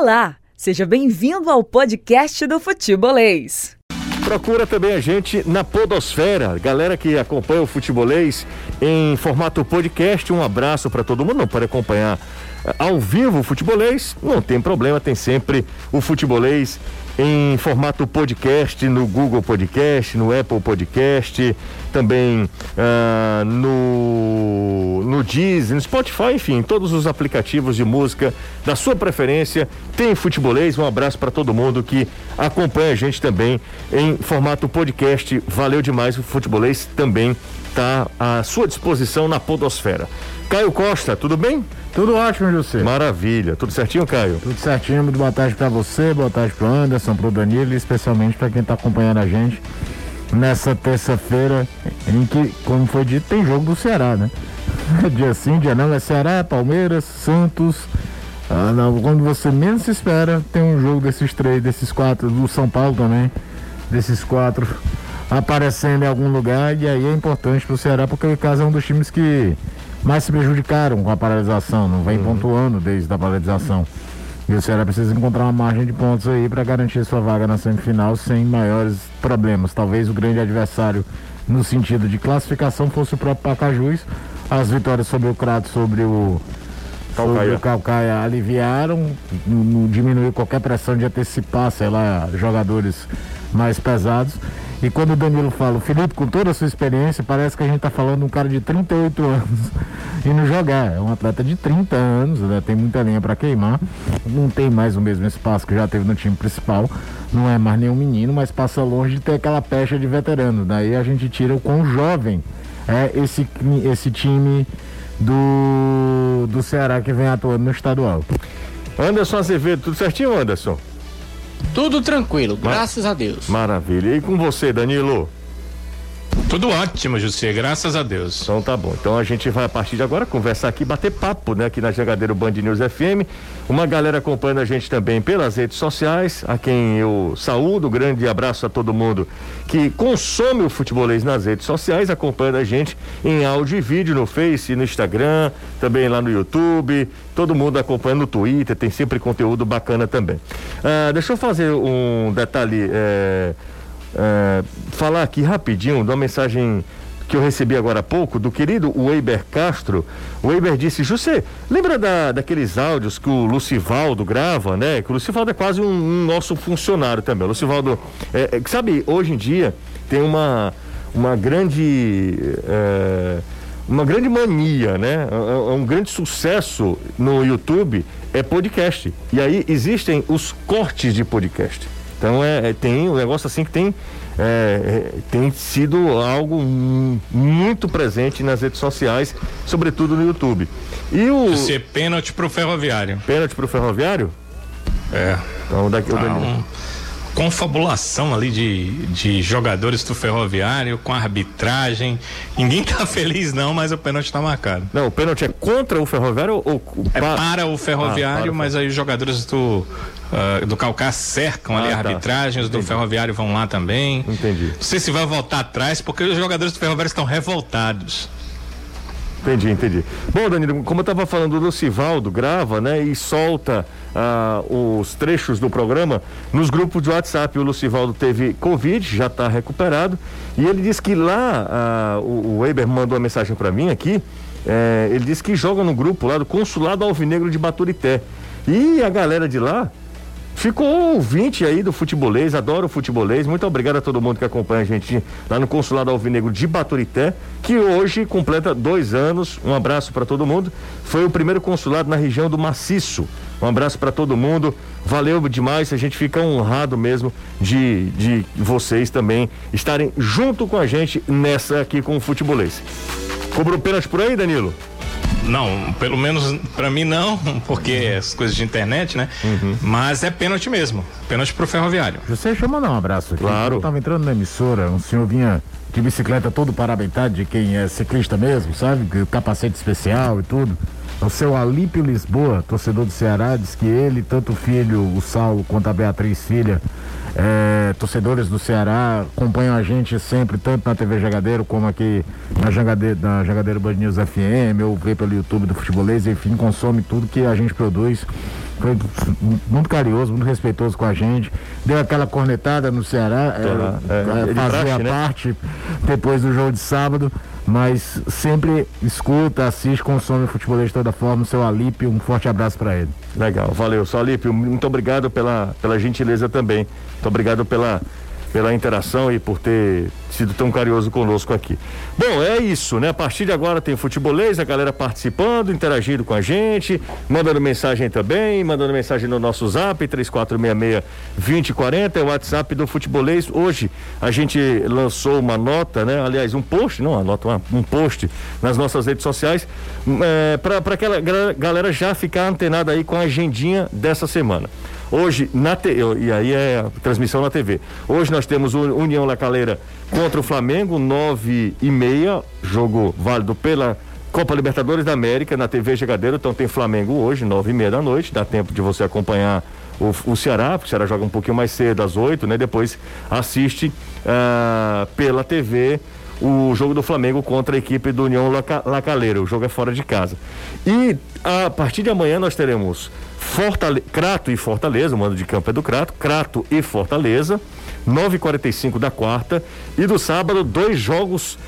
Olá, seja bem-vindo ao podcast do Futebolês. Procura também a gente na Podosfera. Galera que acompanha o futebolês em formato podcast, um abraço para todo mundo. Não pode acompanhar eh, ao vivo o futebolês, não tem problema, tem sempre o futebolês em formato podcast no Google Podcast, no Apple Podcast, também uh, no, no Disney, no Spotify, enfim, todos os aplicativos de música da sua preferência. Tem futebolês, um abraço para todo mundo que acompanha a gente também em formato podcast. Valeu demais, o futebolês também está à sua disposição na Podosfera. Caio Costa, tudo bem? Tudo ótimo, José. Maravilha. Tudo certinho, Caio? Tudo certinho. Muito boa tarde para você, boa tarde para Anderson, para o Danilo e especialmente para quem está acompanhando a gente nessa terça-feira em que, como foi dito, tem jogo do Ceará, né? Dia sim, dia não, é Ceará, Palmeiras, Santos. Ah, não, quando você menos se espera, tem um jogo desses três, desses quatro, do São Paulo também, desses quatro aparecendo em algum lugar e aí é importante para o Ceará porque o caso é um dos times que mais se prejudicaram com a paralisação, não vem uhum. pontuando desde a paralisação. E o Ceará precisa encontrar uma margem de pontos aí para garantir sua vaga na semifinal sem maiores problemas. Talvez o grande adversário no sentido de classificação fosse o próprio Pacajus. As vitórias sobre o Crato, sobre o Calcaia, sobre o Calcaia aliviaram, diminuiu qualquer pressão de antecipar, sei lá, jogadores mais pesados. E quando o Danilo fala, Felipe, com toda a sua experiência, parece que a gente está falando de um cara de 38 anos indo jogar. É um atleta de 30 anos, né? tem muita linha para queimar, não tem mais o mesmo espaço que já teve no time principal, não é mais nenhum menino, mas passa longe de ter aquela pecha de veterano. Daí a gente tira o quão jovem é esse, esse time do, do Ceará que vem atuando no estadual. Anderson Azevedo, tudo certinho, Anderson? Tudo tranquilo, graças a Deus. Maravilha. E com você, Danilo? Tudo ótimo, José, graças a Deus. Então tá bom. Então a gente vai a partir de agora conversar aqui, bater papo, né, aqui na Jangadeiro Band News FM. Uma galera acompanhando a gente também pelas redes sociais, a quem eu saúdo, grande abraço a todo mundo que consome o futebolês nas redes sociais, acompanhando a gente em áudio e vídeo no Face, no Instagram, também lá no YouTube, todo mundo acompanhando no Twitter, tem sempre conteúdo bacana também. Ah, deixa eu fazer um detalhe. Eh, é, falar aqui rapidinho de uma mensagem que eu recebi agora há pouco do querido Weiber Castro. O Weiber disse: José, lembra da, daqueles áudios que o Lucivaldo grava, né? Que o Lucivaldo é quase um, um nosso funcionário também. O Lucivaldo, é, é, sabe, hoje em dia tem uma, uma grande. É, uma grande mania, né? É, é um grande sucesso no YouTube é podcast. E aí existem os cortes de podcast. Então é, é, tem um negócio assim que tem, é, é, tem sido algo muito presente nas redes sociais, sobretudo no YouTube. E o. Ser pênalti pro ferroviário. Pênalti pro ferroviário? É. Então daqui ah, um, confabulação ali de, de jogadores do ferroviário com arbitragem. Ninguém tá feliz, não, mas o pênalti tá marcado. Não, o pênalti é contra o ferroviário ou. É para o ferroviário, ah, mas aí os jogadores do uh, do Calcá cercam ah, ali a tá. arbitragem, os do Ferroviário vão lá também. Entendi. Não sei se vai voltar atrás, porque os jogadores do Ferroviário estão revoltados. Entendi, entendi. Bom, Danilo, como eu estava falando, o Lucivaldo grava, né, e solta uh, os trechos do programa nos grupos de WhatsApp. O Lucivaldo teve Covid, já está recuperado, e ele disse que lá, uh, o, Weber mandou uma mensagem para mim aqui, é, ele disse que joga no grupo lá do Consulado Alvinegro de Baturité. E a galera de lá Ficou ouvinte aí do futebolês, adoro o futebolês. Muito obrigado a todo mundo que acompanha a gente lá no Consulado Alvinegro de Baturité, que hoje completa dois anos. Um abraço para todo mundo. Foi o primeiro consulado na região do Maciço. Um abraço para todo mundo. Valeu demais. A gente fica honrado mesmo de, de vocês também estarem junto com a gente nessa aqui com o futebolês. Cobrou pênalti por aí, Danilo? Não, pelo menos para mim não, porque uhum. as coisas de internet, né? Uhum. Mas é pênalti mesmo. Pênalti pro ferroviário. Você chama não um abraço aqui. Claro. Eu tava entrando na emissora, um senhor vinha de bicicleta todo paramentado de quem é ciclista mesmo, sabe? Capacete especial e tudo. O seu Alípio Lisboa, torcedor do Ceará, diz que ele, tanto o filho, o Saulo, quanto a Beatriz, filha, é, torcedores do Ceará acompanham a gente sempre, tanto na TV Jagadeiro como aqui na Jagadeiro, na Jagadeiro Band News FM, ou vê pelo YouTube do Futebolês, enfim, consome tudo que a gente produz foi muito carinhoso, muito respeitoso com a gente. Deu aquela cornetada no Ceará, é, é, fazia né? parte depois do jogo de sábado, mas sempre escuta, assiste, consome o futebolês de toda forma. O seu Alípio, um forte abraço para ele. Legal, valeu. Seu Alípio, muito obrigado pela, pela gentileza também. Muito obrigado pela pela interação e por ter sido tão carinhoso conosco aqui. Bom, é isso, né? A partir de agora tem futebolês, a galera participando, interagindo com a gente, mandando mensagem também, mandando mensagem no nosso zap, 3466-2040, é o WhatsApp do futebolês. Hoje a gente lançou uma nota, né? Aliás, um post, não uma nota, um post nas nossas redes sociais, é, para aquela galera já ficar antenada aí com a agendinha dessa semana. Hoje, na te... e aí é a transmissão na TV. Hoje nós temos União Lacaleira contra o Flamengo, nove e meia, jogo válido pela Copa Libertadores da América na TV Chegadeiro. Então tem Flamengo hoje, nove e meia da noite. Dá tempo de você acompanhar o, o Ceará, porque o Ceará joga um pouquinho mais cedo, às oito, né? Depois assiste uh, pela TV o jogo do Flamengo contra a equipe do União Laca, Lacaleira. O jogo é fora de casa. E a partir de amanhã nós teremos Fortale Crato e Fortaleza, o mando de campo é do Crato, Crato e Fortaleza, 9h45 da quarta. E do sábado, dois jogos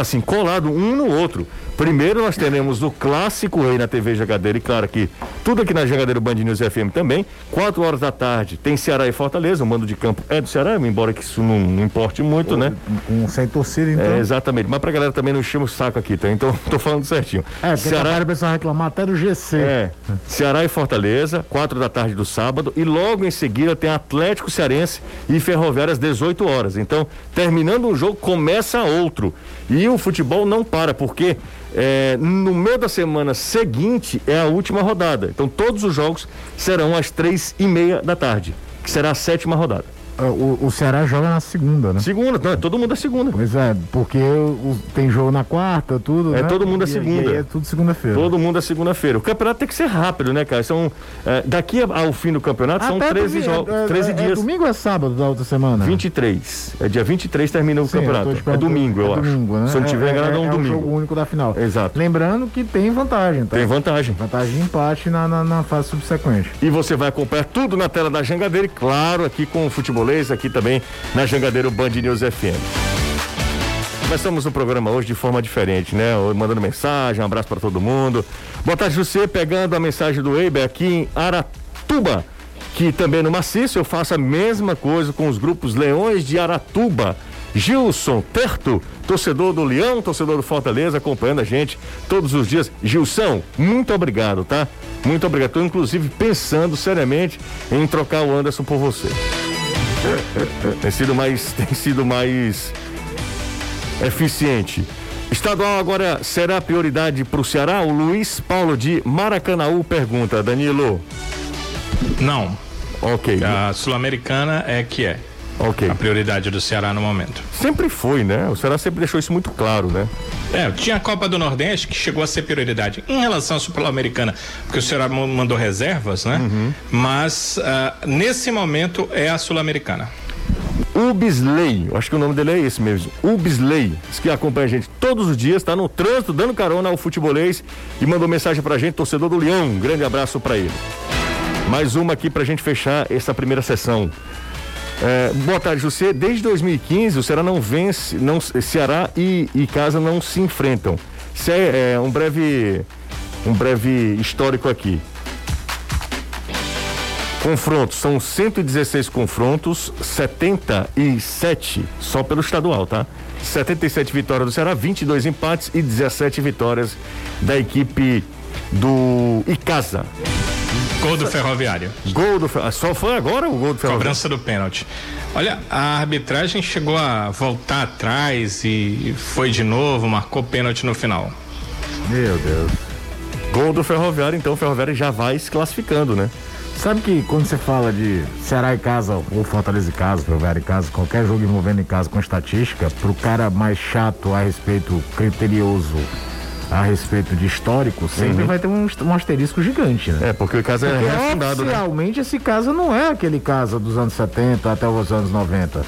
assim, colados um no outro. Primeiro nós teremos o clássico Rei na TV Jagadeira, e claro que tudo aqui na Jagadeira Band News FM também. Quatro horas da tarde tem Ceará e Fortaleza, o mando de campo é do Ceará, embora que isso não, não importe muito, né? Um, sem torcida, então. É, exatamente, mas pra galera também não encher o saco aqui, tá? Então tô falando certinho. É, porque Ceará... a reclamar até do GC. É, Ceará e Fortaleza, quatro da tarde do sábado, e logo em seguida tem Atlético Cearense e Ferroviária às 18 horas. Então, terminando um jogo, começa outro. E o futebol não para, porque é, no meio da semana seguinte é a última rodada. Então todos os jogos serão às três e meia da tarde, que será a sétima rodada. É, o, o Ceará joga na segunda, né? Segunda, não, é todo mundo é segunda. Pois é, porque o, tem jogo na quarta, tudo. É né? todo mundo é segunda. E, é tudo segunda-feira. Todo mundo é segunda-feira. O campeonato tem que ser rápido, né, cara? São, é, daqui ao fim do campeonato Até são 13 jogos. É, 13 é, dias. É domingo ou é sábado da outra semana? 23. É dia 23 termina o Sim, campeonato. É domingo, eu domingo, acho. Né? Se eu não tiver enganado, é um domingo. É o jogo único da final. Exato. Lembrando que tem vantagem, tá? Tem vantagem. Vantagem de empate na, na, na fase subsequente. E você vai acompanhar tudo na tela da Jangadeira e, claro, aqui com o aqui também na Jangadeiro Band News FM. Começamos o programa hoje de forma diferente, né? Mandando mensagem, um abraço para todo mundo. Boa tarde, José, pegando a mensagem do Eiber aqui em Aratuba, que também no Maciço eu faço a mesma coisa com os grupos Leões de Aratuba. Gilson Terto, torcedor do Leão, torcedor do Fortaleza, acompanhando a gente todos os dias. Gilson, muito obrigado, tá? Muito obrigado. Estou inclusive pensando seriamente em trocar o Anderson por você tem sido mais, tem sido mais eficiente. Estadual agora será prioridade para o Ceará? O Luiz Paulo de Maracanaú pergunta, Danilo. Não. Ok. A Sul-Americana é que é. Ok. A prioridade do Ceará no momento. Sempre foi, né? O Ceará sempre deixou isso muito claro, né? É, tinha a Copa do Nordeste que chegou a ser prioridade em relação à Sul-Americana, porque o Ceará mandou reservas, né? Uhum. Mas uh, nesse momento é a Sul-Americana. Ubisley, acho que o nome dele é esse mesmo. Ubisley, que acompanha a gente todos os dias, está no trânsito, dando carona ao futebolês e mandou mensagem pra gente, torcedor do Leão. Um grande abraço para ele. Mais uma aqui pra gente fechar essa primeira sessão. É, boa tarde, José. Desde 2015 o Ceará não vence, não, Ceará e, e Casa não se enfrentam. Isso é, é um breve, um breve histórico aqui. Confrontos, são 116 confrontos, 77 só pelo estadual, tá? 77 vitórias do Ceará, 22 empates e 17 vitórias da equipe do Icasa. Gol do Ferroviário. Gol do Só foi agora o gol do Ferroviário? Cobrança do pênalti. Olha, a arbitragem chegou a voltar atrás e foi de novo, marcou pênalti no final. Meu Deus. Gol do Ferroviário, então o Ferroviário já vai se classificando, né? Sabe que quando você fala de Ceará em casa, ou Fortaleza em casa, Ferroviário em casa, qualquer jogo envolvendo em casa com estatística, pro cara mais chato a respeito, criterioso a respeito de histórico, sempre uhum. vai ter um, um, asterisco gigante, né? É, porque o caso é refundado, né? Realmente esse caso não é aquele caso dos anos 70 até os anos 90.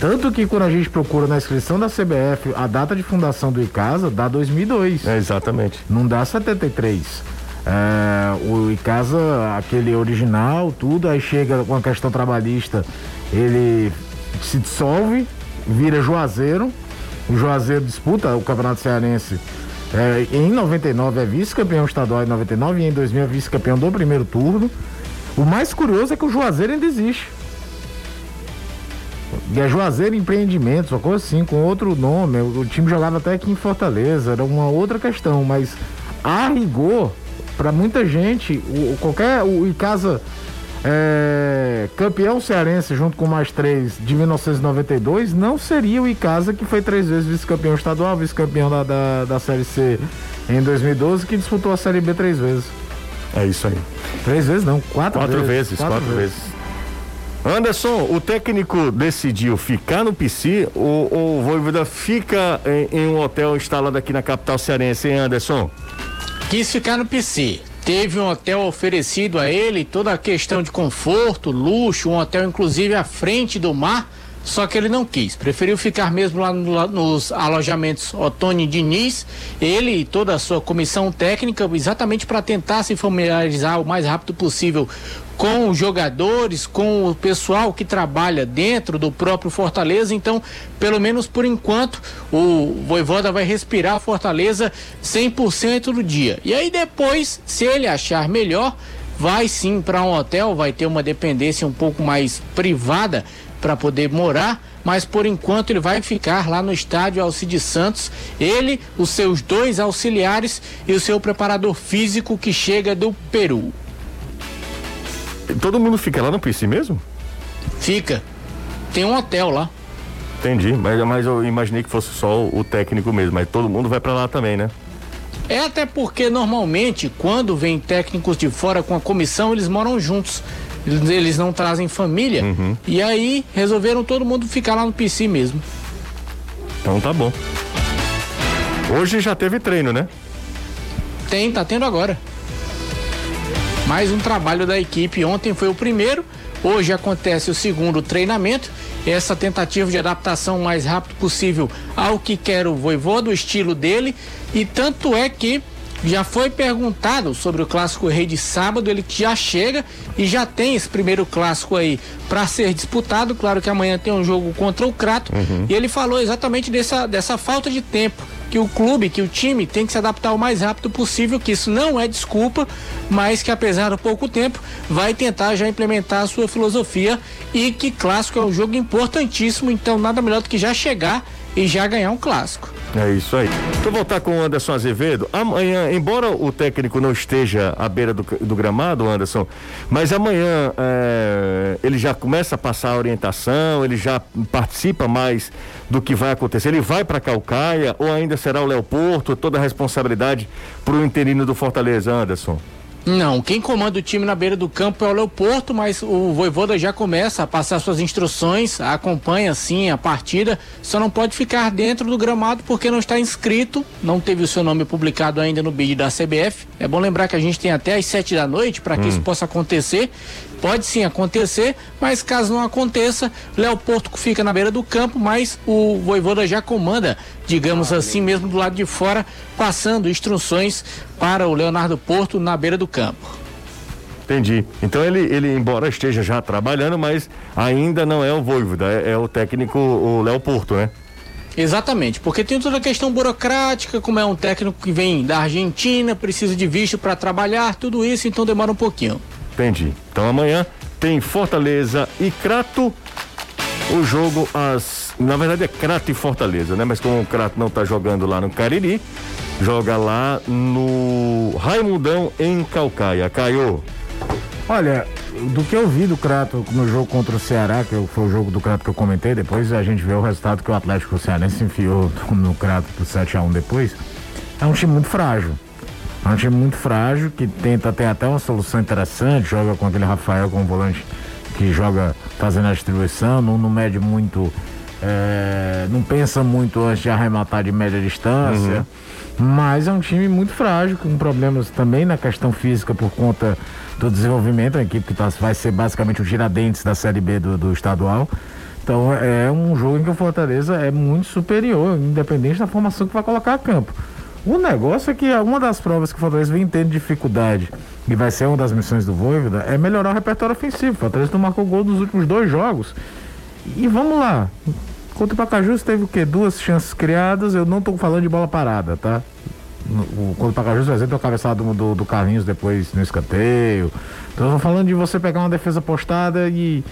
Tanto que quando a gente procura na inscrição da CBF a data de fundação do ICASA, dá 2002. É, exatamente. Não dá 73. É, o Icasa, aquele original, tudo, aí chega com a questão trabalhista, ele se dissolve, vira Juazeiro, o Juazeiro disputa o Campeonato Cearense é, em 99 é vice-campeão estadual em 99 e em 2000 é vice-campeão do primeiro turno. O mais curioso é que o Juazeiro ainda existe. E é Juazeiro Empreendimentos, uma coisa assim, com outro nome. O time jogava até aqui em Fortaleza, era uma outra questão, mas a rigor, para muita gente, o, qualquer o Icasa é, campeão cearense junto com mais três de 1992 não seria o Icasa que foi três vezes vice-campeão estadual, vice-campeão da, da, da Série C em 2012, que disputou a Série B três vezes. É isso aí. Três vezes não, quatro, quatro vezes. vezes. Quatro, quatro vezes. vezes. Anderson, o técnico decidiu ficar no PC ou, ou o Voivoda fica em, em, um hotel instalado aqui na capital cearense, hein, Anderson? Quis ficar no PC. Teve um hotel oferecido a ele, toda a questão de conforto, luxo, um hotel inclusive à frente do mar, só que ele não quis. Preferiu ficar mesmo lá no, nos alojamentos Otônio Diniz, ele e toda a sua comissão técnica, exatamente para tentar se familiarizar o mais rápido possível com os jogadores, com o pessoal que trabalha dentro do próprio Fortaleza. Então, pelo menos por enquanto, o Voivoda vai respirar Fortaleza 100% do dia. E aí depois, se ele achar melhor, vai sim para um hotel, vai ter uma dependência um pouco mais privada para poder morar. Mas por enquanto ele vai ficar lá no estádio Alcides Santos. Ele, os seus dois auxiliares e o seu preparador físico que chega do Peru. Todo mundo fica lá no PC mesmo? Fica. Tem um hotel lá. Entendi, mas, mas eu imaginei que fosse só o técnico mesmo, mas todo mundo vai para lá também, né? É até porque normalmente quando vem técnicos de fora com a comissão, eles moram juntos. Eles, não trazem família. Uhum. E aí resolveram todo mundo ficar lá no PC mesmo. Então tá bom. Hoje já teve treino, né? Tem, tá tendo agora. Mais um trabalho da equipe. Ontem foi o primeiro, hoje acontece o segundo treinamento. Essa tentativa de adaptação o mais rápido possível ao que quer o voivô, do estilo dele. E tanto é que já foi perguntado sobre o clássico rei de sábado, ele já chega e já tem esse primeiro clássico aí para ser disputado. Claro que amanhã tem um jogo contra o Crato. Uhum. E ele falou exatamente dessa, dessa falta de tempo que o clube, que o time tem que se adaptar o mais rápido possível, que isso não é desculpa, mas que apesar do pouco tempo, vai tentar já implementar a sua filosofia e que clássico é um jogo importantíssimo, então nada melhor do que já chegar e já ganhar um clássico. É isso aí. Vou voltar com o Anderson Azevedo. Amanhã, embora o técnico não esteja à beira do, do gramado, Anderson, mas amanhã é, ele já começa a passar a orientação, ele já participa mais do que vai acontecer. Ele vai para Calcaia ou ainda será o Léo Porto? Toda a responsabilidade para o interino do Fortaleza, Anderson. Não, quem comanda o time na beira do campo é o Leoporto, mas o Voivoda já começa a passar suas instruções, acompanha sim a partida, só não pode ficar dentro do gramado porque não está inscrito, não teve o seu nome publicado ainda no bid da CBF. É bom lembrar que a gente tem até às sete da noite para que hum. isso possa acontecer. Pode sim acontecer, mas caso não aconteça, Léo Porto fica na beira do campo, mas o Voivoda já comanda, digamos assim, mesmo do lado de fora, passando instruções para o Leonardo Porto na beira do campo. Entendi. Então ele, ele embora esteja já trabalhando, mas ainda não é o Voivoda, é, é o técnico, o Léo Porto, né? Exatamente, porque tem toda a questão burocrática, como é um técnico que vem da Argentina, precisa de visto para trabalhar, tudo isso, então demora um pouquinho. Entendi. Então amanhã tem Fortaleza e Crato. O jogo às. Na verdade é Crato e Fortaleza, né? Mas como o Crato não está jogando lá no Cariri, joga lá no Raimundão em Calcaia. Caiu. Olha, do que eu vi do Crato no jogo contra o Ceará, que foi o jogo do Crato que eu comentei, depois a gente vê o resultado que o Atlético Cearense enfiou no Crato pro 7x1 depois. É um time muito frágil. É um time muito frágil, que tenta ter até uma solução interessante, joga com aquele Rafael como volante que joga fazendo a distribuição, não, não mede muito, é, não pensa muito antes de arrematar de média distância. Uhum. Mas é um time muito frágil, com problemas também na questão física por conta do desenvolvimento, a equipe que tá, vai ser basicamente o Tiradentes da Série B do, do estadual. Então é um jogo em que o Fortaleza é muito superior, independente da formação que vai colocar a campo. O negócio é que uma das provas que o Fortaleza vem tendo dificuldade e vai ser uma das missões do Voivoda é melhorar o repertório ofensivo. O Fortaleza não marcou gol nos últimos dois jogos. E vamos lá. Contra o Pacajus teve o quê? Duas chances criadas. Eu não estou falando de bola parada, tá? O, quando o Pacajus, por exemplo, o cabeçado do, do Carlinhos depois no escanteio. Então, eu falando de você pegar uma defesa postada e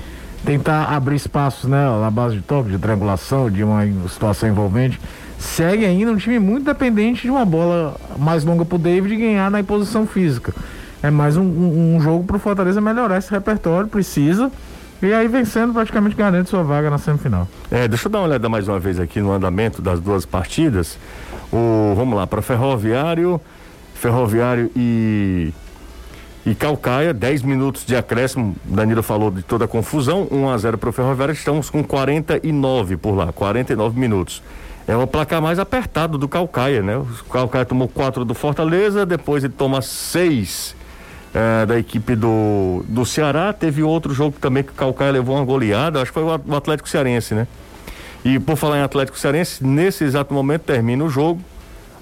tentar abrir espaços, né? Na base de toque, de triangulação, de uma situação envolvente. Segue ainda um time muito dependente de uma bola mais longa pro David ganhar na imposição física. É mais um, um, um jogo pro Fortaleza melhorar esse repertório, precisa. E aí vencendo praticamente garante sua vaga na semifinal. É, deixa eu dar uma olhada mais uma vez aqui no andamento das duas partidas. O, vamos lá, para Ferroviário, Ferroviário e e Calcaia, 10 minutos de acréscimo. Danilo falou de toda a confusão, 1 a 0 para o Ferroviário. Estamos com 49 por lá, 49 minutos. É o placar mais apertado do Calcaia, né? O Calcaia tomou 4 do Fortaleza, depois ele toma 6 é, da equipe do, do Ceará. Teve outro jogo também que o Calcaia levou uma goleada, acho que foi o Atlético Cearense, né? E por falar em Atlético Cearense, nesse exato momento termina o jogo.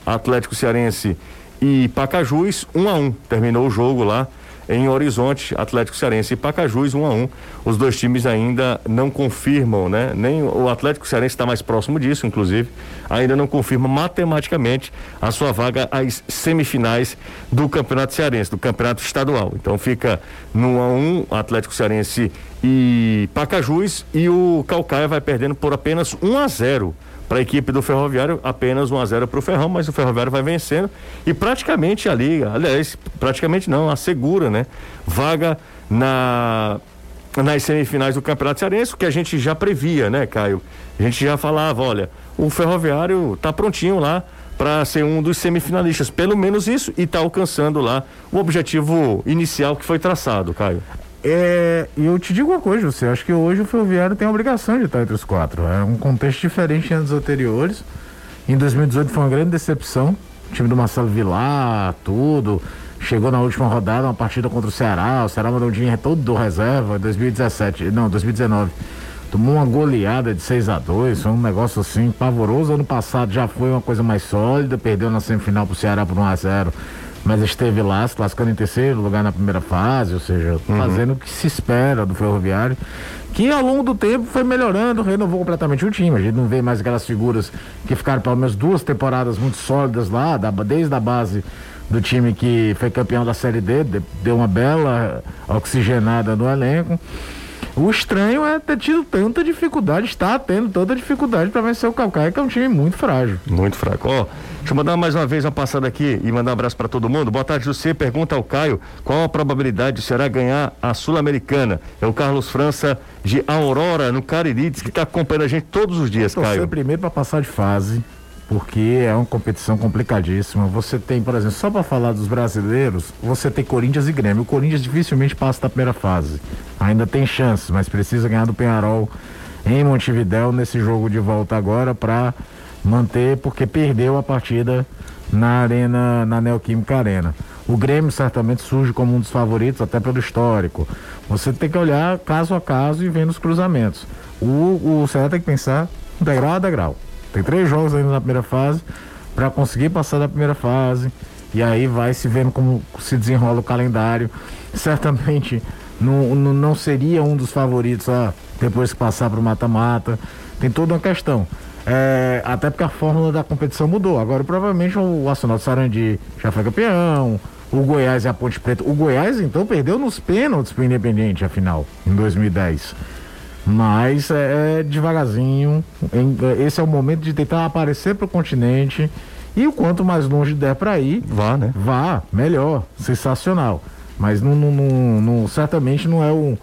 Atlético Cearense e Pacajus, 1 um a 1 um. Terminou o jogo lá em Horizonte, Atlético Cearense e Pacajus, 1 um a 1 um. Os dois times ainda não confirmam, né? Nem o Atlético Cearense está mais próximo disso, inclusive, ainda não confirma matematicamente a sua vaga às semifinais do Campeonato Cearense, do Campeonato Estadual. Então fica no 1 a 1 Atlético Cearense e Pacajus e o Calcaia vai perdendo por apenas 1 a 0 para a equipe do Ferroviário, apenas 1 a 0 para o Ferrão, mas o Ferroviário vai vencendo e praticamente ali, aliás, praticamente não, assegura, né? Vaga na nas semifinais do Campeonato Cearense, o que a gente já previa, né, Caio? A gente já falava, olha, o Ferroviário tá prontinho lá para ser um dos semifinalistas, pelo menos isso, e está alcançando lá o objetivo inicial que foi traçado, Caio. É, e eu te digo uma coisa, você acho que hoje o Ferroviário tem a obrigação de estar entre os quatro. É um contexto diferente de anos anteriores. Em 2018 foi uma grande decepção. O time do Marcelo Vilar, tudo. Chegou na última rodada, uma partida contra o Ceará. O Ceará mandou o dinheiro todo do reserva. 2017, não, 2019. Tomou uma goleada de 6 a 2 Foi um negócio assim pavoroso. Ano passado já foi uma coisa mais sólida. Perdeu na semifinal pro Ceará por 1 a 0 mas esteve lá se classificando em terceiro lugar na primeira fase, ou seja, uhum. fazendo o que se espera do Ferroviário, que ao longo do tempo foi melhorando, renovou completamente o time. A gente não vê mais aquelas figuras que ficaram pelo menos duas temporadas muito sólidas lá, da, desde a base do time que foi campeão da Série D, deu uma bela oxigenada no elenco. O estranho é ter tido tanta dificuldade, está tendo tanta dificuldade para vencer o Calcaia, que é um time muito frágil. Muito fraco. Ó, deixa eu mandar mais uma vez uma passada aqui e mandar um abraço para todo mundo. Boa tarde, José. Pergunta ao Caio qual a probabilidade será ganhar a Sul-Americana. É o Carlos França de Aurora, no Cariri, que está acompanhando a gente todos os dias, Caio. primeiro para passar de fase porque é uma competição complicadíssima. Você tem, por exemplo, só para falar dos brasileiros, você tem Corinthians e Grêmio. O Corinthians dificilmente passa da primeira fase. Ainda tem chances, mas precisa ganhar do Penharol em Montevidéu nesse jogo de volta agora para manter, porque perdeu a partida na Arena, na Neoquímica Arena. O Grêmio certamente surge como um dos favoritos, até pelo histórico. Você tem que olhar caso a caso e vendo os cruzamentos. O, o Ceará tem que pensar degrau a degrau. Tem três jogos ainda na primeira fase para conseguir passar da primeira fase. E aí vai se vendo como se desenrola o calendário. Certamente não, não, seria um dos favoritos ah, depois que passar para o mata-mata. Tem toda uma questão. É, até porque a fórmula da competição mudou. Agora, provavelmente, o Arsenal de Sarandi já foi campeão. O Goiás e a Ponte Preta. O Goiás, então, perdeu nos pênaltis para o Independente, afinal, em 2010. Mas é, é devagarzinho. Em, é, esse é o momento de tentar aparecer para o continente. E o quanto mais longe der para ir, vá, né? Vá, melhor, sensacional. Mas não, não, não, não certamente não é um,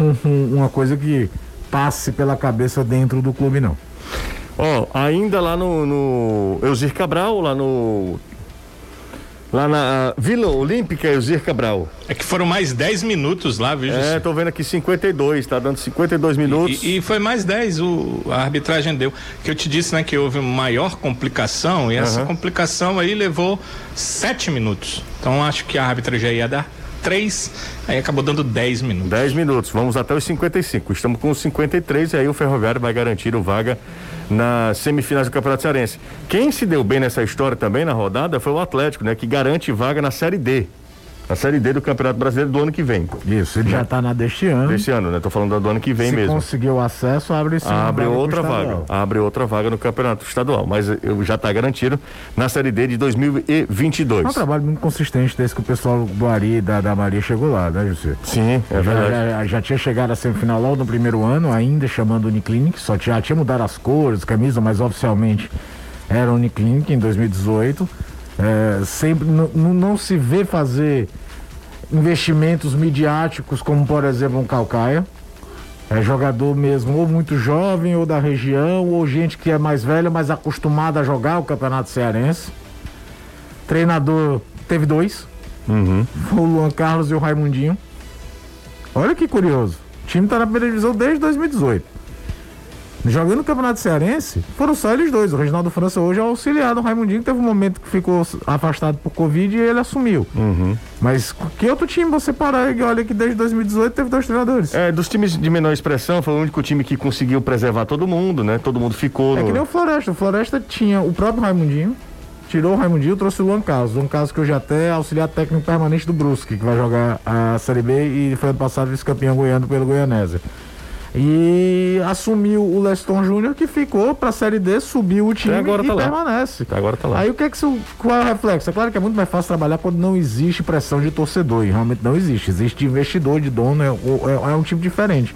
um, uma coisa que passe pela cabeça dentro do clube, não. Ó, oh, ainda lá no, no Eusir Cabral, lá no Lá na Vila Olímpica, Eusir Cabral. É que foram mais 10 minutos lá, viu? É, tô vendo aqui 52, tá dando 52 minutos. E, e, foi mais 10 o, a arbitragem deu. Que eu te disse, né, que houve maior complicação e essa complicação aí levou 7 minutos. Então acho que a árbitra já ia dar 3, aí acabou dando 10 minutos. 10 minutos, vamos até os 55. Estamos com os 53 e aí o Ferroviário vai garantir o vaga nas semifinais do Campeonato Cearense. Quem se deu bem nessa história também na rodada foi o Atlético, né? Que garante vaga na Série D a Série D do Campeonato Brasileiro do ano que vem. Isso, ele já está na deste ano. Deste ano, né? Tô falando do ano que vem Se mesmo. Se conseguir o acesso, abre sim. Abre outra vaga. Abre outra vaga no Campeonato Estadual. Mas já está garantido na Série D de 2022. É um trabalho muito consistente desde que o pessoal do Ari da, da Maria chegou lá, né, José? Sim, é já, verdade. Já, já, tinha chegado a semifinal logo no primeiro ano, ainda chamando Uniclinic, só tinha, tinha mudado as cores, camisa, mas oficialmente era Uniclinic em 2018. É, sempre não se vê fazer investimentos midiáticos, como por exemplo um Calcaia. É jogador mesmo, ou muito jovem, ou da região, ou gente que é mais velha, mas acostumada a jogar o Campeonato Cearense. Treinador teve dois. Uhum. O Luan Carlos e o Raimundinho. Olha que curioso. O time está na primeira divisão desde 2018. Jogando no Campeonato Cearense, foram só eles dois. O Reginaldo França hoje é auxiliar do Raimundinho, que teve um momento que ficou afastado por Covid e ele assumiu. Uhum. Mas que outro time você parar e olha que desde 2018 teve dois treinadores? É, dos times de menor expressão, foi o único time que conseguiu preservar todo mundo, né? Todo mundo ficou. É no... que nem o Floresta. O Floresta tinha o próprio Raimundinho, tirou o Raimundinho trouxe o Luan Carlos. O Luan Carlos que hoje até é auxiliar técnico permanente do Brusque, que vai jogar a Série B e foi ano passado vice-campeão goiano pelo Goianésia. E assumiu o Leston Júnior que ficou para a Série D, subiu o time agora e tá permanece. Agora tá lá. Aí o que é que isso, qual é o reflexo? É claro que é muito mais fácil trabalhar quando não existe pressão de torcedor, e realmente não existe. Existe investidor, de dono, é, é, é um tipo diferente.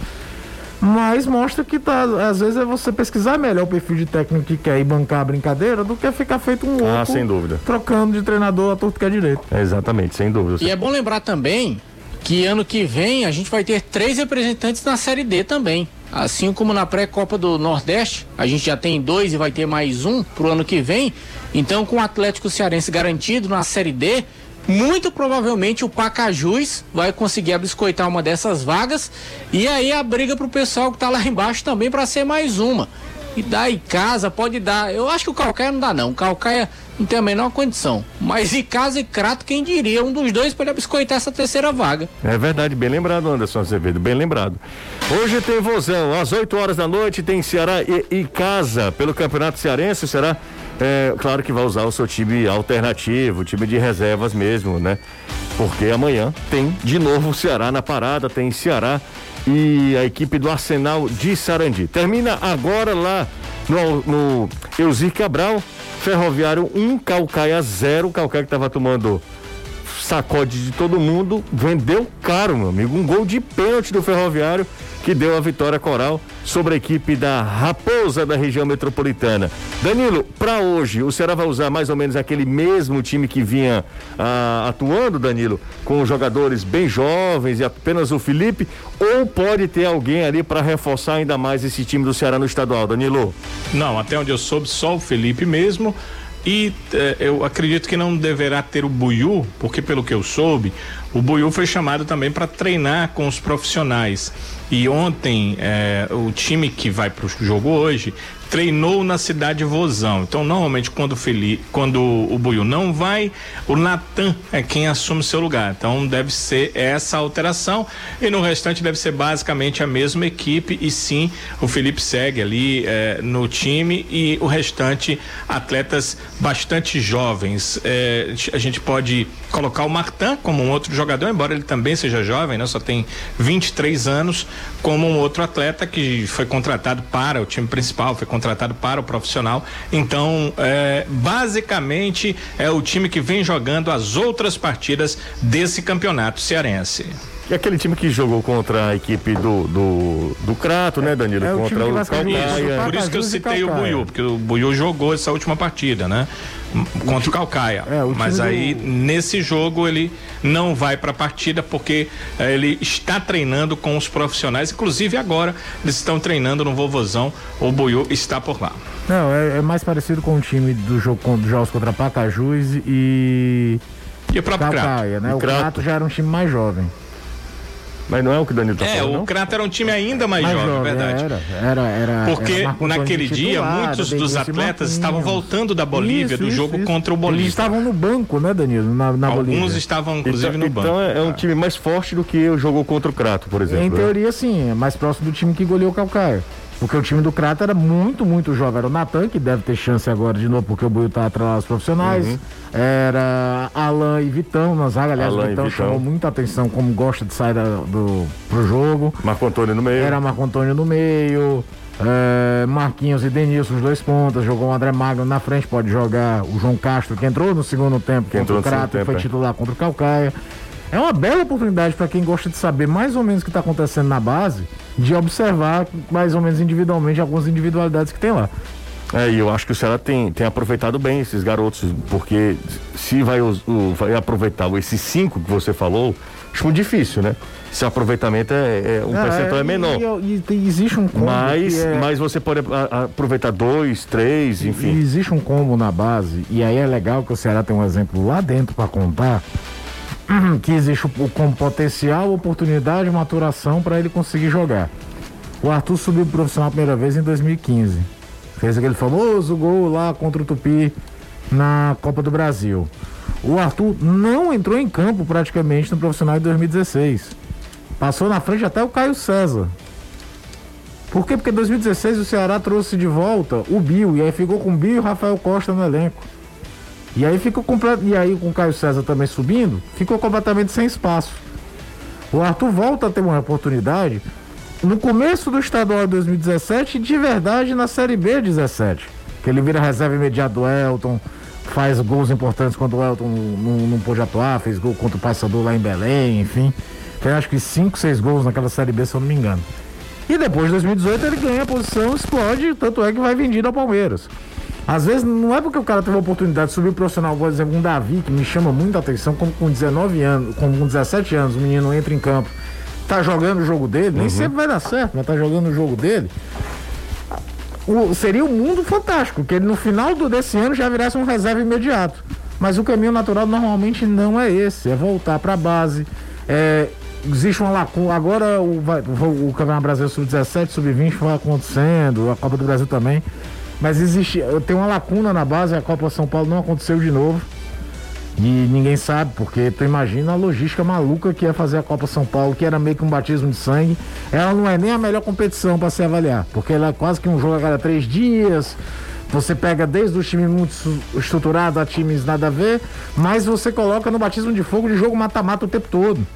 Mas mostra que tá, às vezes é você pesquisar melhor o perfil de técnico que quer ir bancar a brincadeira do que ficar feito um outro. Ah, sem dúvida. Trocando de treinador a torto que é direito. É exatamente, sem dúvida. E é bom lembrar também que ano que vem a gente vai ter três representantes na Série D também. Assim como na pré-copa do Nordeste, a gente já tem dois e vai ter mais um pro ano que vem. Então, com o Atlético Cearense garantido na Série D, muito provavelmente o Pacajus vai conseguir abiscoitar uma dessas vagas. E aí a briga pro pessoal que tá lá embaixo também para ser mais uma. E dá em casa, pode dar. Eu acho que o Calcaia não dá, não. O Calcaia não tem a menor condição. Mas em casa e Crato, quem diria? Um dos dois pode biscoitar essa terceira vaga. É verdade, bem lembrado, Anderson Azevedo, bem lembrado. Hoje tem vozão, às 8 horas da noite tem Ceará e, e Casa pelo Campeonato Cearense. Será? É, claro que vai usar o seu time alternativo, time de reservas mesmo, né? Porque amanhã tem de novo o Ceará na parada, tem Ceará e a equipe do Arsenal de Sarandi. Termina agora lá no, no Elzir Cabral, Ferroviário 1, Calcaia 0. Calcaia que estava tomando sacode de todo mundo, vendeu caro, meu amigo. Um gol de pênalti do Ferroviário que deu a vitória coral sobre a equipe da Raposa da região metropolitana. Danilo, para hoje, o Ceará vai usar mais ou menos aquele mesmo time que vinha ah, atuando, Danilo, com jogadores bem jovens e apenas o Felipe, ou pode ter alguém ali para reforçar ainda mais esse time do Ceará no estadual, Danilo? Não, até onde eu soube, só o Felipe mesmo. E eh, eu acredito que não deverá ter o Buiu, porque pelo que eu soube, o Buiu foi chamado também para treinar com os profissionais. E ontem, eh, o time que vai para o jogo hoje treinou na cidade de Vozão. Então, normalmente, quando o, Felipe, quando o Buiu não vai, o Natan é quem assume seu lugar. Então, deve ser essa alteração. E no restante, deve ser basicamente a mesma equipe. E sim, o Felipe segue ali eh, no time e o restante, atletas bastante jovens. Eh, a gente pode colocar o Martin como um outro jogador, embora ele também seja jovem, né? Só tem 23 anos, como um outro atleta que foi contratado para o time principal, foi contratado para o profissional. Então, é, basicamente, é o time que vem jogando as outras partidas desse campeonato cearense. E aquele time que jogou contra a equipe do, do, do Crato, né, Danilo? É o contra o Calcaia. Por isso que eu citei o Buiu, porque o Buiu jogou essa última partida, né? Contra o Calcaia. É, o Mas aí, do... nesse jogo, ele não vai para a partida porque eh, ele está treinando com os profissionais. Inclusive, agora, eles estão treinando no Vovozão. O Buiu está por lá. Não, é, é mais parecido com o time do jogo dos jogos contra Pacajus e. E o próprio Calcaia, Crato. né? O, o Crato. Crato já era um time mais jovem. Mas não é o que o Danilo tá É, falando, o não? Crato era um time ainda mais, mais jovem, jovem, é verdade. Era, era, era Porque era naquele dia muitos dos atletas estavam voltando da Bolívia Isso, do jogo isso. contra o Bolívia. Eles estavam no banco, né, Danilo? Na, na Alguns Bolívia. estavam inclusive então, no banco. então é, é um time mais forte do que jogou contra o Crato, por exemplo. Em né? teoria, sim, é mais próximo do time que goleou o Calcaia. Porque o time do Crato era muito, muito jovem. Era o Natan, que deve ter chance agora de novo, porque o Buio tá atrás dos profissionais. Uhum. Era Alan e Vitão na zaga. Aliás, Alan o Vitão, Vitão, chamou muita atenção como gosta de sair da, do, pro jogo. Marco Antônio no meio. Era Marco Antônio no meio. É, Marquinhos e Denilson, os dois pontas, jogou o André Magno na frente, pode jogar o João Castro, que entrou no segundo tempo que contra o Crato foi é. titular contra o Calcaia. É uma bela oportunidade para quem gosta de saber mais ou menos o que está acontecendo na base, de observar mais ou menos individualmente algumas individualidades que tem lá. É, e eu acho que o Ceará tem, tem aproveitado bem esses garotos, porque se vai, o, vai aproveitar esses cinco que você falou, acho muito difícil, né? Se o aproveitamento é, é um é, percentual é menor. E, e, existe um combo. Mas, é... mas você pode a, aproveitar dois, três, enfim. E existe um combo na base, e aí é legal que o Ceará tem um exemplo lá dentro para contar que existe como potencial, oportunidade, maturação para ele conseguir jogar. O Arthur subiu pro profissional a primeira vez em 2015. Fez aquele famoso gol lá contra o Tupi na Copa do Brasil. O Arthur não entrou em campo praticamente no profissional de 2016. Passou na frente até o Caio César. Por quê? Porque em 2016 o Ceará trouxe de volta o Bill e aí ficou com o Bill e o Rafael Costa no elenco. E aí ficou completo. E aí com o Caio César também subindo, ficou completamente sem espaço. O Arthur volta a ter uma oportunidade no começo do estadual de 2017 de verdade na Série B 17. Que ele vira reserva imediata do Elton, faz gols importantes quando o Elton não, não pôde atuar, fez gol contra o Paysandu lá em Belém, enfim. Fez acho que 5, 6 gols naquela Série B, se eu não me engano. E depois de 2018 ele ganha a posição, explode, tanto é que vai vendido ao Palmeiras. Às vezes não é porque o cara teve a oportunidade de subir profissional, por exemplo, um Davi, que me chama muita atenção, como com 19 anos, como com 17 anos, o menino entra em campo, tá jogando o jogo dele, nem uhum. sempre vai dar certo, mas tá jogando o jogo dele. O, seria um mundo fantástico, que ele no final do, desse ano já virasse um reserva imediato. Mas o caminho natural normalmente não é esse, é voltar para a base. É, existe uma lacuna. Agora o, o, o Campeonato Brasileiro Sub-17, Sub-20 vai acontecendo, a Copa do Brasil também. Mas existe, tem uma lacuna na base, a Copa São Paulo não aconteceu de novo. E ninguém sabe, porque tu imagina a logística maluca que é fazer a Copa São Paulo, que era meio que um batismo de sangue. Ela não é nem a melhor competição para se avaliar, porque ela é quase que um jogo a cada três dias. Você pega desde os times muito estruturados a times nada a ver, mas você coloca no batismo de fogo de jogo mata-mata o tempo todo.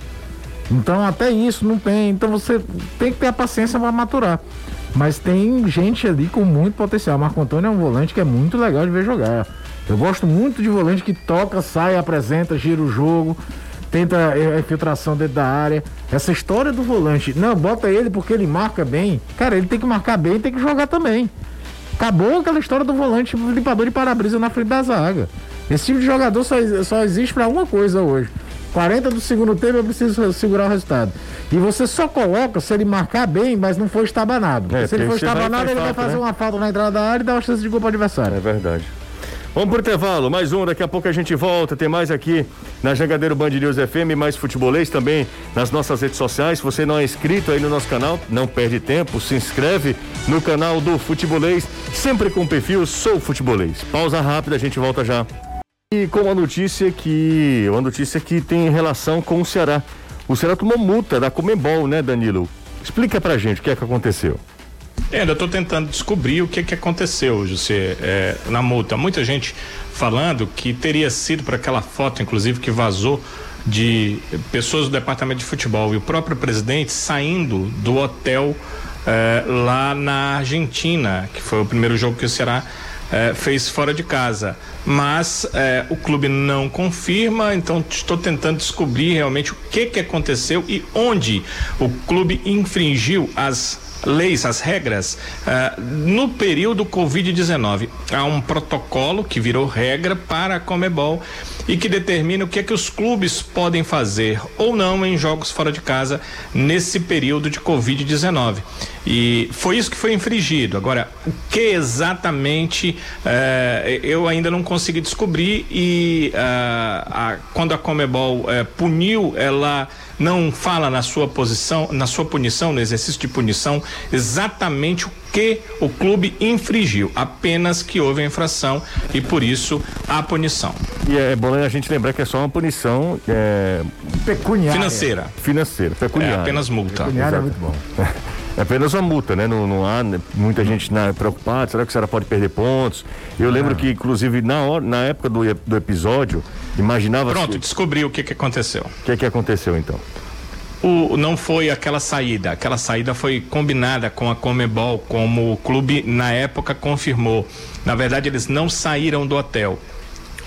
Então até isso não tem. Então você tem que ter a paciência para maturar. Mas tem gente ali com muito potencial. Marco Antônio é um volante que é muito legal de ver jogar. Eu gosto muito de volante que toca, sai, apresenta, gira o jogo, tenta a infiltração dentro da área. Essa história do volante, não, bota ele porque ele marca bem. Cara, ele tem que marcar bem e tem que jogar também. Acabou aquela história do volante limpador de para-brisa na frente da zaga. Esse tipo de jogador só, só existe para uma coisa hoje: 40 do segundo tempo eu preciso segurar o resultado. E você só coloca se ele marcar bem, mas não for estabanado. É, se ele for estabanado, ele vai fazer né? uma falta na entrada da área e dar uma chance de gol para o adversário. É verdade. Vamos pro intervalo, mais um, daqui a pouco a gente volta, tem mais aqui na Jangadeiro Band News FM, mais futebolês também nas nossas redes sociais. Se você não é inscrito aí no nosso canal, não perde tempo, se inscreve no canal do Futebolês, sempre com o perfil Sou Futebolês. Pausa rápida, a gente volta já. E com uma notícia que. Uma notícia que tem relação com o Ceará. O Ceará tomou multa da Comembol, né, Danilo? Explica pra gente o que é que aconteceu. É, ainda estou tentando descobrir o que, que aconteceu, José, é, na multa. Muita gente falando que teria sido para aquela foto, inclusive, que vazou de pessoas do departamento de futebol e o próprio presidente saindo do hotel é, lá na Argentina, que foi o primeiro jogo que o Ceará é, fez fora de casa. Mas é, o clube não confirma, então estou tentando descobrir realmente o que, que aconteceu e onde o clube infringiu as leis, as regras uh, no período Covid-19. Há um protocolo que virou regra para a Comebol e que determina o que é que os clubes podem fazer ou não em jogos fora de casa nesse período de Covid-19. E foi isso que foi infringido. Agora, o que exatamente uh, eu ainda não consegui descobrir e uh, a, quando a Comebol puniu, ela não fala na sua posição, na sua punição, no exercício de punição, exatamente o que o clube infringiu, apenas que houve a infração e por isso a punição. E é bom a gente lembrar que é só uma punição é... pecuniária. Financeira. Financeira, pecuniária. É apenas multa. Pecuniária é muito bom. É apenas uma multa, né? Não, não há né, muita gente na, preocupada, será que o Ceará pode perder pontos? Eu lembro Ah. que, inclusive, na, hora, na época do, do episódio, imaginava Pronto, o descobri o que, que aconteceu. que, que aconteceu então. O, não foi aquela saída. Aquela saída foi combinada com a Comebol, como o clube na época confirmou. Na verdade, eles não saíram do hotel.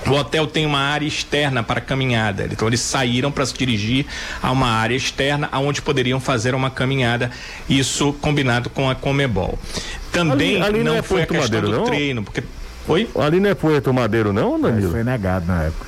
O hotel tem uma área externa para caminhada. Então eles saíram para se dirigir a uma área externa aonde poderiam fazer uma caminhada. Isso combinado com a Comebol. Também Ali- ali não não, é foi a questão Madeiro, do não? treino, porque Oi? Ali não é Puerto Madeiro, não, Isso Danilo? foi negado na época.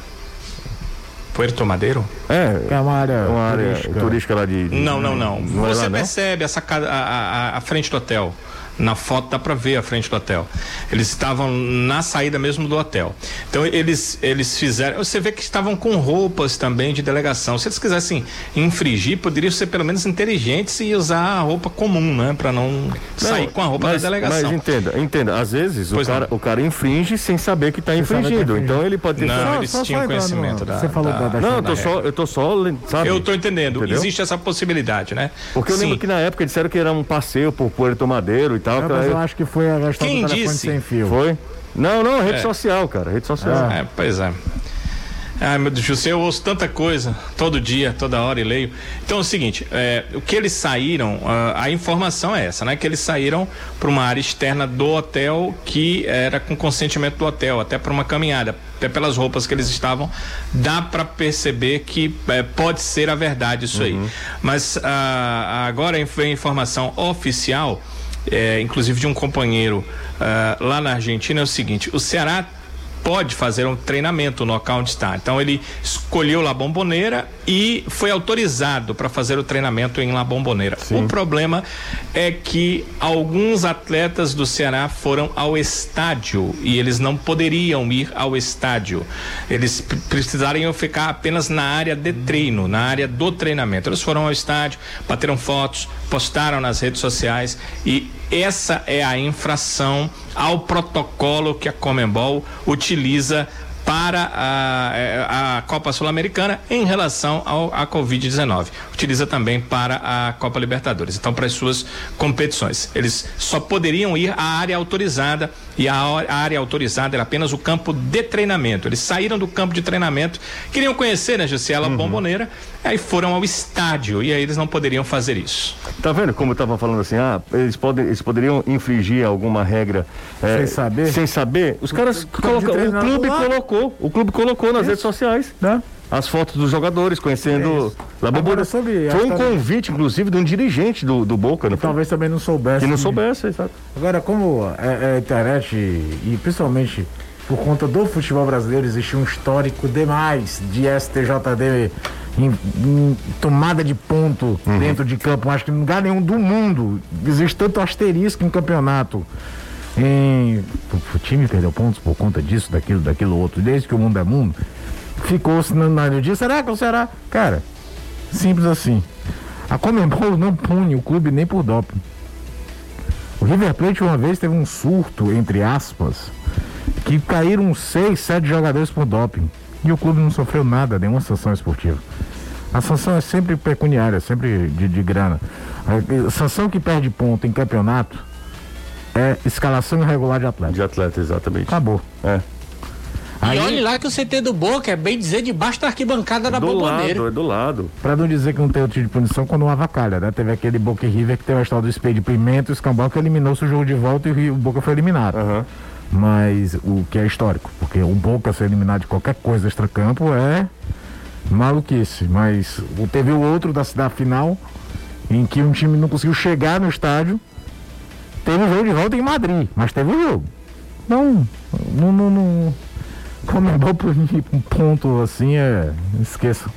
Puerto Madeiro? É, É uma área, uma área turística. turística, lá de. de- Não, não, não. Não é Você lá, não? percebe essa ca- a, a, a frente do hotel. Na foto dá para ver a frente do hotel. Eles estavam na saída mesmo do hotel. Então eles eles fizeram. Você vê que estavam com roupas também de delegação. Se eles quisessem infringir, poderiam ser pelo menos inteligentes e usar a roupa comum, né, para não, sair Não, com a roupa mas, da delegação. Mas entenda, entenda, às vezes o Pois cara, não. o cara infringe sem saber que está que tá infringindo. Então ele pode ter. Não, Só- eles só- tinham conhecimento no- da. você falou da- da- Não, eu da tô só, eu tô só, sabe? Eu tô entendendo. Entendeu? Existe essa possibilidade, né? Porque eu Sim. lembro que na época disseram que era um passeio por Puerto Madeiro e tal. Não, que mas eu acho que foi a questão Quem do telefone disse? sem fio. Foi? Não, não, rede É. social, cara, rede social. É, pois é. Ai, meu Deus do céu, eu ouço tanta coisa, todo dia, toda hora e leio. Então é o seguinte, é, o que eles saíram, ah, a informação é essa, né? Que eles saíram para uma área externa do hotel que era com consentimento do hotel, até para uma caminhada. Até pelas roupas que eles estavam, dá para perceber que é, pode ser a verdade isso aí. Mas ah, agora vem informação oficial, é, inclusive de um companheiro ah, lá na Argentina, é o seguinte: o Ceará pode fazer um treinamento no local onde está. Então ele escolheu La Bombonera e foi autorizado para fazer o treinamento em La Bombonera. O problema é que alguns atletas do Ceará foram ao estádio e eles não poderiam ir ao estádio. Eles pre- precisariam ficar apenas na área de treino, na área do treinamento. Eles foram ao estádio, bateram fotos, postaram nas redes sociais e essa é a infração ao protocolo que a Comembol utiliza para a, eh, a Copa Sul-Americana em relação ao, à Covid-19. Utiliza também para a Copa Libertadores. Então, para as suas competições. Eles só poderiam ir à área autorizada e a, área autorizada era apenas o campo de treinamento. Eles saíram do campo de treinamento, queriam conhecer, né, Gisela Uhum. Bomboneira, aí foram ao estádio e aí eles não poderiam fazer isso. Tá vendo como eu tava falando assim, ah, eles, podem, eles poderiam infringir alguma regra é, Sem saber? Sem saber? Os caras colocam, o clube lá. colocou, o clube colocou nas redes sociais. Né? As fotos dos jogadores conhecendo La Bombonera. Agora, sobre- Foi um convite, inclusive, de um dirigente do, do Boca, foi? Talvez também não soubesse. Que não soubesse, exato. Agora, como é, é internet e principalmente por conta do futebol brasileiro existe um histórico demais de STJD em, em tomada de ponto dentro de campo, acho que em lugar nenhum do mundo existe tanto asterisco em campeonato. Em, o time perdeu pontos por conta disso, daquilo, daquilo outro, desde que o mundo é mundo. Ficou-se na, na dia, será que o Ceará? Cara, simples assim. A Comembol não pune o clube nem por doping. O River Plate uma vez teve um surto, entre aspas, que caíram seis, sete jogadores por doping. E o clube não sofreu nada, nenhuma sanção esportiva. A sanção é sempre pecuniária, sempre de, de grana. A sanção que perde ponto em campeonato é escalação irregular de atleta. De atleta, exatamente. Acabou. É. Aí- E olhe lá que o CT do Boca é bem dizer debaixo da arquibancada da do Bomboneira. lado, é do lado. Pra não dizer que não tem outro tipo de punição quando não avacalha, né? Teve aquele Boca e River que teve a história do Spade Pimenta e o Escambau que eliminou-se o jogo de volta e o Rio- o Boca foi eliminado. Aham. Mas o que é histórico, porque o Boca ser eliminado de qualquer coisa extra-campo é maluquice. Mas o- teve o outro da, da final, em que um time não conseguiu chegar no estádio. Teve o jogo de volta em Madrid, mas teve o jogo. Não, não, não, não. Comembol punir um ponto assim é. Esqueça.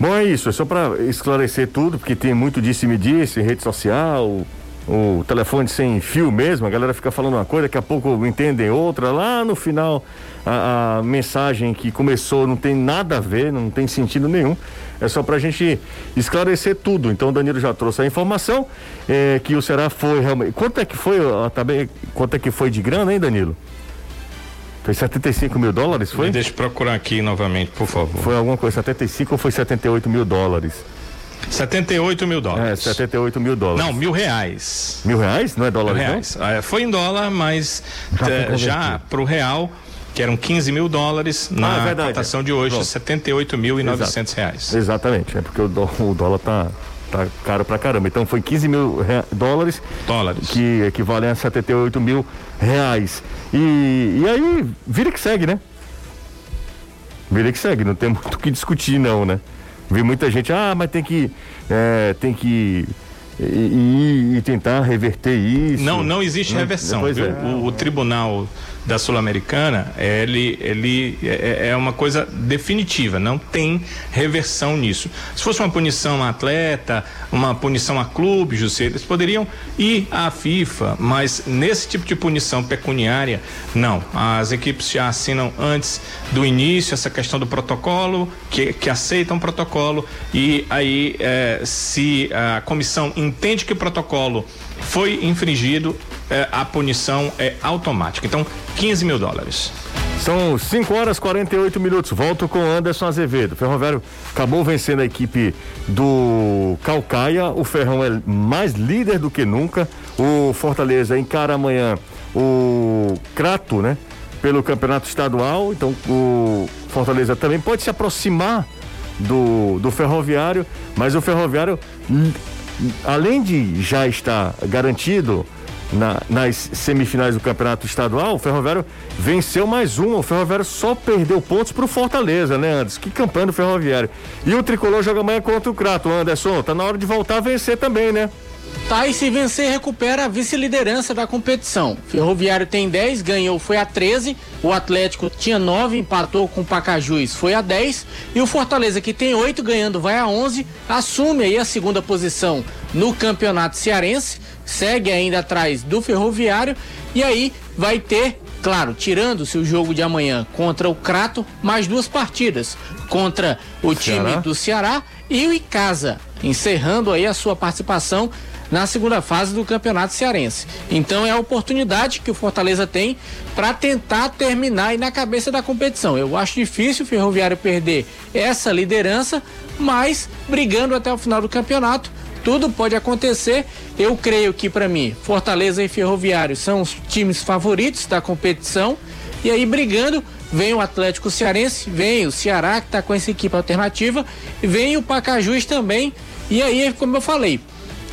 Bom, é isso, é só para esclarecer tudo, porque tem muito disse e me disse, rede social, o, o telefone sem fio mesmo, a galera fica falando uma coisa, daqui a pouco entendem outra, lá no final a, a mensagem que começou não tem nada a ver, não tem sentido nenhum. É só pra gente esclarecer tudo. Então o Danilo já trouxe a informação é, que o Ceará foi realmente. Quanto é que foi, ó, também, quanto é que foi de grana, hein, Danilo? Foi 75 mil dólares, foi? Deixa eu procurar aqui novamente, por favor. Foi alguma coisa, 75 ou foi 78 mil dólares? 78 mil É, dólares. 78 mil dólares. Não, mil reais. Mil reais? Não é dólar Mil não? reais. É, foi em dólar, mas Já foi eh, para o real, que eram 15 mil dólares, Ah, é na cotação de hoje, Pronto. 78 mil e 900 reais. Exatamente, é porque o, dó- o dólar tá, tá caro pra caramba. Então foi 15 mil dólares Dólares. que equivalem a 78 mil reais. E, e aí, vira que segue, né? Vira que segue, não tem muito o que discutir, não, né? Vi muita gente, ah, mas tem que. é, tem que ir, ir e tentar reverter isso. Não, não existe Não- reversão. É. O, o tribunal da Sul-Americana, ele, ele é, é uma coisa definitiva, não tem reversão nisso. Se fosse uma punição a atleta, uma punição a clube, José, eles poderiam ir à FIFA, mas nesse tipo de punição pecuniária, não. As equipes já assinam antes do início essa questão do protocolo, que, que aceitam o protocolo, e aí, eh, se a comissão entende que o protocolo foi infringido, eh, a punição é automática. Então, 15 mil dólares. São 5 horas e 48 minutos. Volto com Anderson Azevedo. O Ferroviário acabou vencendo a equipe do Calcaia. O Ferrão é mais líder do que nunca. O Fortaleza encara amanhã o Crato, né? Pelo campeonato estadual. Então o Fortaleza também pode se aproximar do, do Ferroviário, mas o Ferroviário, além de já estar garantido na- nas semifinais do campeonato estadual, o Ferroviário venceu mais uma. O Ferroviário só perdeu pontos pro Fortaleza, né, Anderson? Que campanha do Ferroviário. E o Tricolor joga amanhã contra o Crato, Anderson. Tá na hora de voltar a vencer também, né? E se vencer, recupera a vice-liderança da competição. Ferroviário tem 10, ganhou, foi a 13. O Atlético tinha 9, empatou com o Pacajus, foi a 10. E o Fortaleza, que tem 8, ganhando, vai a 11. Assume aí a segunda posição no campeonato cearense. Segue ainda atrás do Ferroviário. E aí vai ter, claro, tirando-se o jogo de amanhã contra o Crato, mais duas partidas. Contra o time Ceará. do Ceará e o Icasa, encerrando aí a sua participação na segunda fase do Campeonato Cearense. Então é a oportunidade que o Fortaleza tem para tentar terminar aí na cabeça da competição. Eu acho difícil o Ferroviário perder essa liderança, mas brigando até o final do campeonato, tudo pode acontecer. Eu creio que para mim, Fortaleza e Ferroviário são os times favoritos da competição. E aí brigando, vem o Atlético Cearense, vem o Ceará que está com essa equipe alternativa, vem o Pacajus também. E aí, como eu falei,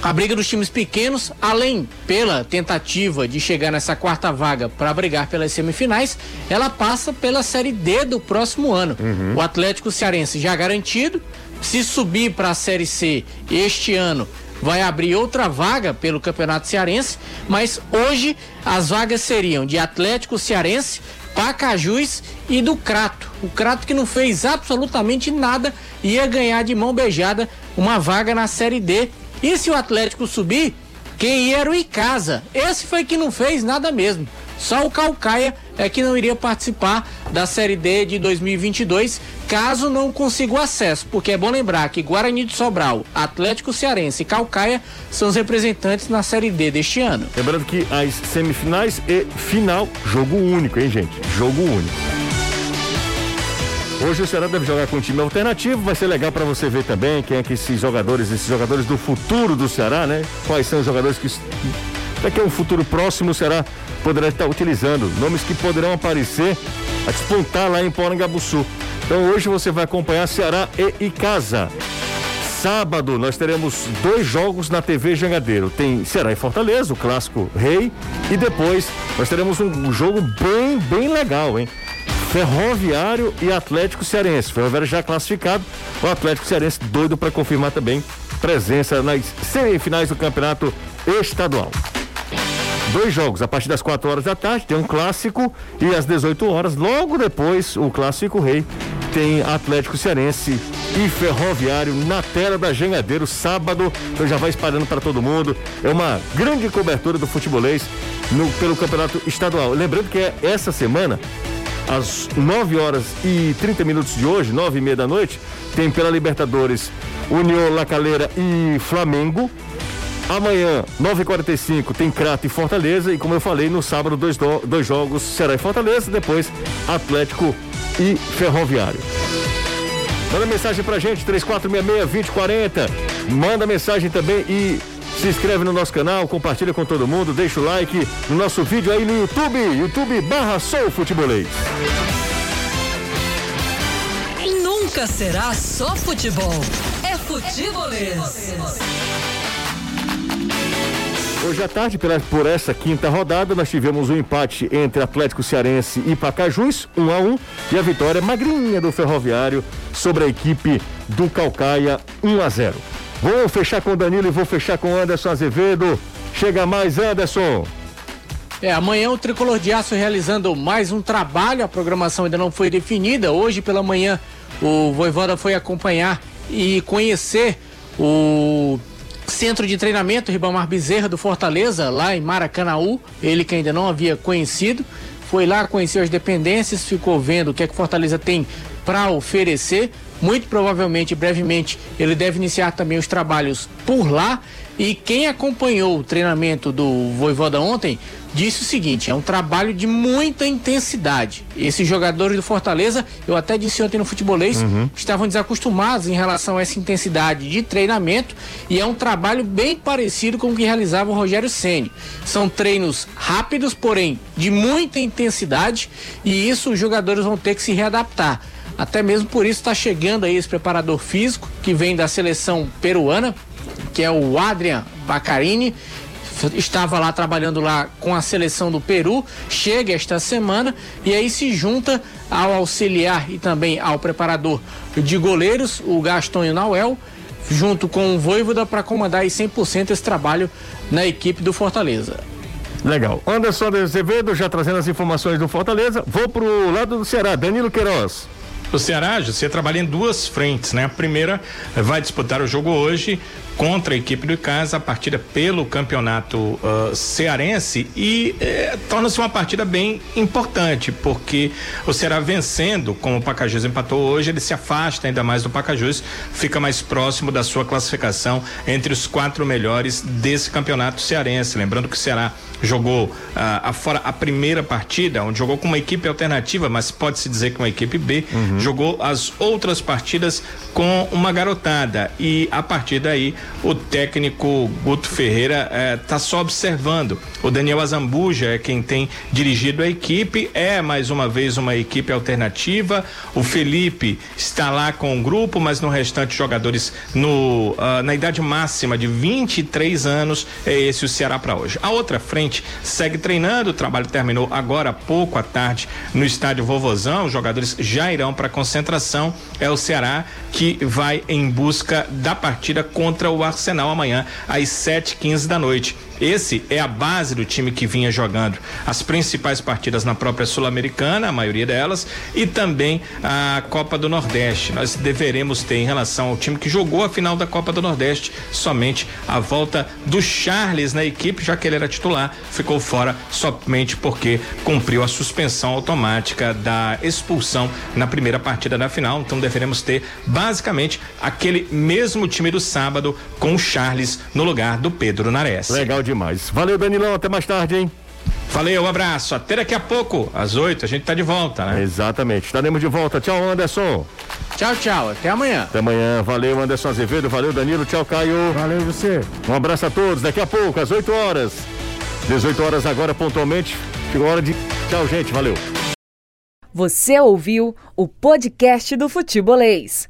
a briga dos times pequenos, além pela tentativa de chegar nessa quarta vaga para brigar pelas semifinais, ela passa pela Série D do próximo ano. O Atlético Cearense já garantido, se subir para a Série C este ano, vai abrir outra vaga pelo Campeonato Cearense, mas hoje as vagas seriam de Atlético Cearense, Pacajus e do Crato. O Crato que não fez absolutamente nada ia ganhar de mão beijada uma vaga na Série D. E se o Atlético subir, quem ia era o Icasa. Esse foi que não fez nada mesmo. Só o Calcaia é que não iria participar da Série D de 2022, caso não consiga o acesso, porque é bom lembrar que Guarani de Sobral, Atlético Cearense e Calcaia são os representantes na Série D deste ano. Lembrando que as semifinais e final, jogo único, hein, gente? Jogo único. Hoje o Ceará deve jogar com um time alternativo, vai ser legal para você ver também quem é que esses jogadores, esses jogadores do futuro do Ceará, né? Quais são os jogadores que daqui a um futuro próximo o Ceará poderá estar utilizando, nomes que poderão aparecer a despontar lá em Porangabuçu. Então hoje você vai acompanhar Ceará e Icasa. Sábado nós teremos dois jogos na TV Jangadeiro. Tem Ceará e Fortaleza, o clássico Rei, e depois nós teremos um, jogo bem, bem legal, hein? Ferroviário e Atlético Cearense. Ferroviário já classificado, o Atlético Cearense doido para confirmar também presença nas semifinais do Campeonato Estadual. Dois jogos, a partir das 4 horas da tarde tem um clássico e às 18 horas, logo depois, o clássico rei tem Atlético Cearense e Ferroviário na tela da Jangadeiro, sábado, então já vai espalhando para todo mundo. É uma grande cobertura do futebolês no, pelo campeonato estadual. Lembrando que é essa semana, às 9 horas e 30 minutos de hoje, 9 e meia da noite, tem pela Libertadores União La Calera e Flamengo. Amanhã, 9h45, tem Crato e Fortaleza. E como eu falei, no sábado, dois, do- dois jogos, Ceará e Fortaleza. Depois, Atlético e Ferroviário. Manda mensagem pra gente, 3466-2040. Manda mensagem também e se inscreve no nosso canal, compartilha com todo mundo, deixa o like no nosso vídeo aí no YouTube, YouTube barra Sou Futebolês. Nunca será só futebol. É futebolês. Hoje à tarde, por essa quinta rodada, nós tivemos um empate entre Atlético Cearense e Pacajus, 1 um a 1 um, e a vitória magrinha do Ferroviário sobre a equipe do Calcaia, 1 um a 0. Vou fechar com o Danilo e vou fechar com o Anderson Azevedo. Chega mais, Anderson. É, amanhã o Tricolor de Aço realizando mais um trabalho, a programação ainda não foi definida. Hoje pela manhã o Voivoda foi acompanhar e conhecer o Centro de Treinamento Ribamar Bezerra do Fortaleza, lá em Maracanaú, ele que ainda não havia conhecido, foi lá conhecer as dependências, ficou vendo o que é que Fortaleza tem para oferecer. Muito provavelmente, brevemente, ele deve iniciar também os trabalhos por lá. E quem acompanhou o treinamento do Voivoda ontem disse o seguinte: é um trabalho de muita intensidade. Esses jogadores do Fortaleza, eu até disse ontem no futebolês, uhum. estavam desacostumados em relação a essa intensidade de treinamento e é um trabalho bem parecido com o que realizava o Rogério Ceni. São treinos rápidos, porém de muita intensidade e isso os jogadores vão ter que se readaptar. Até mesmo por isso está chegando aí esse preparador físico que vem da seleção peruana, que é o Adrian Bacarini estava lá trabalhando lá com a seleção do Peru, chega esta semana e aí se junta ao auxiliar e também ao preparador de goleiros, o Gaston Nauel, junto com o Voivoda para comandar aí 100% esse trabalho na equipe do Fortaleza. Legal. Anderson Azevedo já trazendo as informações do Fortaleza. Vou pro lado do Ceará, Danilo Queiroz. O Ceará, você trabalha em duas frentes, né? A primeira vai disputar o jogo hoje contra a equipe do casa, a partida pelo campeonato uh, cearense e eh, torna-se uma partida bem importante, porque o Ceará vencendo, como o Pacajus empatou hoje, ele se afasta ainda mais do Pacajus, fica mais próximo da sua classificação entre os quatro melhores desse campeonato cearense. Lembrando que o Ceará jogou uh, a, fora a primeira partida, onde jogou com uma equipe alternativa, mas pode-se dizer que uma equipe B, uhum. jogou as outras partidas com uma garotada e a partir daí o técnico Guto Ferreira está eh, só observando. O Daniel Azambuja é quem tem dirigido a equipe, é mais uma vez uma equipe alternativa. O Felipe está lá com o grupo, mas no restante jogadores no uh, na idade máxima de 23 anos é esse o Ceará para hoje. A outra frente segue treinando, o trabalho terminou agora há pouco à tarde no estádio Vovozão. Os jogadores já irão para concentração. É o Ceará que vai em busca da partida contra o Arsenal amanhã às 7h15 da noite. Esse é a base do time que vinha jogando as principais partidas na própria Sul-Americana, a maioria delas, e também a Copa do Nordeste. Nós deveremos ter em relação ao time que jogou a final da Copa do Nordeste somente a volta do Charles na equipe, já que ele era titular, ficou fora somente porque cumpriu a suspensão automática da expulsão na primeira partida da final. Então deveremos ter basicamente aquele mesmo time do sábado com o Charles no lugar do Pedro Nares. Legal de demais. Valeu, Danilão, até mais tarde, hein? Valeu, um abraço. Até daqui a pouco, às 8, a gente tá de volta, né? Exatamente. Estaremos de volta. Tchau, Anderson. Tchau, tchau. Até amanhã. Até amanhã. Valeu, Anderson Azevedo. Valeu, Danilo. Tchau, Caio. Valeu, você. Um abraço a todos. Daqui a pouco, às 8 horas. 18 horas agora, pontualmente. Chegou a hora de. Tchau, gente. Valeu. Você ouviu o podcast do Futebolês.